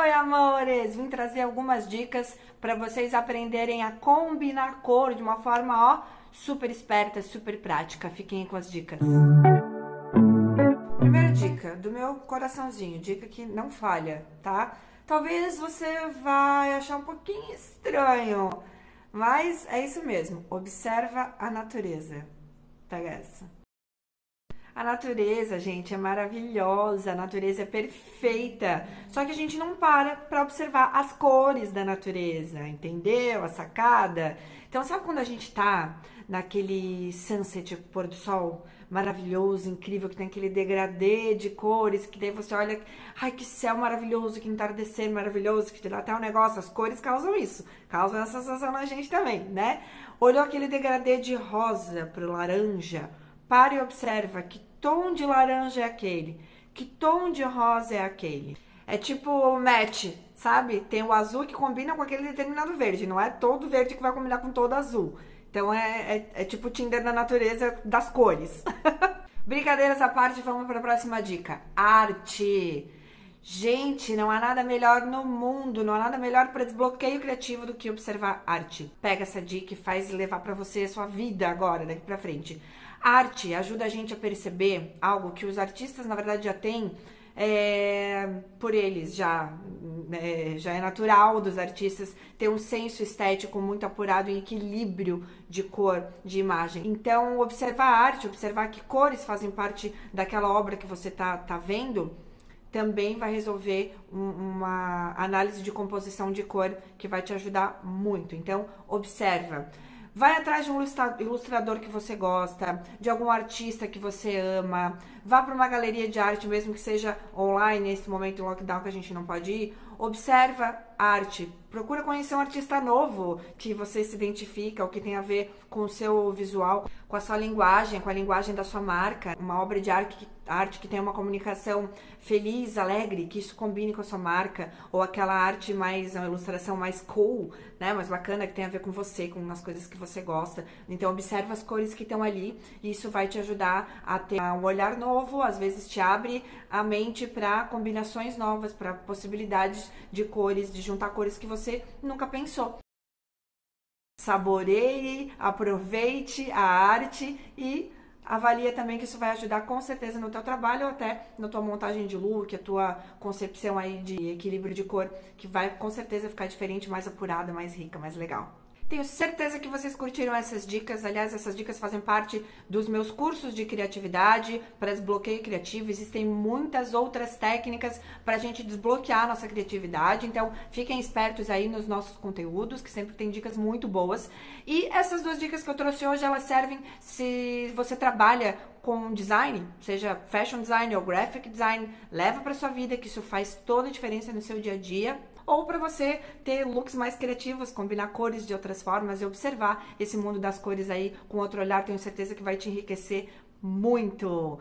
Oi, amores! Vim trazer algumas dicas para vocês aprenderem a combinar cor de uma forma, ó, super esperta, super prática. Fiquem com as dicas. Primeira dica do meu coraçãozinho, dica que não falha, tá? Talvez você vai achar um pouquinho estranho, mas é isso mesmo. Observa a natureza. Pega essa. A natureza, gente, é maravilhosa, a natureza é perfeita. Só que a gente não para para observar as cores da natureza, entendeu? A sacada. Então, sabe quando a gente tá naquele sunset, pôr do sol maravilhoso, incrível, que tem aquele degradê de cores, que daí você olha, ai que céu maravilhoso, que entardecer maravilhoso, que dá até um negócio, as cores causam isso, causam essa sensação na gente também, né? Olhou aquele degradê de rosa pro laranja, para e observa que tom de laranja é aquele, que tom de rosa é aquele. É tipo match, sabe? Tem o azul que combina com aquele determinado verde, não é todo verde que vai combinar com todo azul. Então é, é, é tipo Tinder da natureza das cores. Brincadeiras à parte, vamos para a próxima dica. Arte. Gente, não há nada melhor no mundo, não há nada melhor para desbloqueio criativo do que observar arte. Pega essa dica e faz levar para você a sua vida agora, daqui para frente. Arte ajuda a gente a perceber algo que os artistas, na verdade, já têm é, por eles já, é, já é natural dos artistas ter um senso estético muito apurado em equilíbrio de cor, de imagem. Então, observar a arte, observar que cores fazem parte daquela obra que você tá, tá vendo, também vai resolver um, uma análise de composição de cor que vai te ajudar muito. Então, observa. Vai atrás de um ilustrador que você gosta, de algum artista que você ama. Vá para uma galeria de arte, mesmo que seja online, nesse momento de lockdown que a gente não pode ir. Observa arte. Procura conhecer um artista novo que você se identifica, ou que tem a ver com o seu visual, com a sua linguagem, com a linguagem da sua marca. Uma obra de arte que, arte que tem uma comunicação feliz, alegre, que isso combine com a sua marca, ou aquela arte mais, uma ilustração mais cool, né, mais bacana, que tem a ver com você, com as coisas que você gosta. Então, observa as cores que estão ali, e isso vai te ajudar a ter um olhar novo, às vezes te abre a mente para combinações novas, para possibilidades de cores, de juntar cores que você nunca pensou. Saboreie, aproveite a arte e avalia também que isso vai ajudar com certeza no teu trabalho ou até na tua montagem de look, a tua concepção aí de equilíbrio de cor, que vai com certeza ficar diferente, mais apurada, mais rica, mais legal. Tenho certeza que vocês curtiram essas dicas. Aliás, essas dicas fazem parte dos meus cursos de criatividade para desbloqueio criativo. Existem muitas outras técnicas para a gente desbloquear a nossa criatividade. Então, fiquem espertos aí nos nossos conteúdos, que sempre tem dicas muito boas. E essas duas dicas que eu trouxe hoje, elas servem se você trabalha com design, seja fashion design ou graphic design, leva para sua vida que isso faz toda a diferença no seu dia a dia ou para você ter looks mais criativos, combinar cores de outras formas e observar esse mundo das cores aí com outro olhar, tenho certeza que vai te enriquecer muito.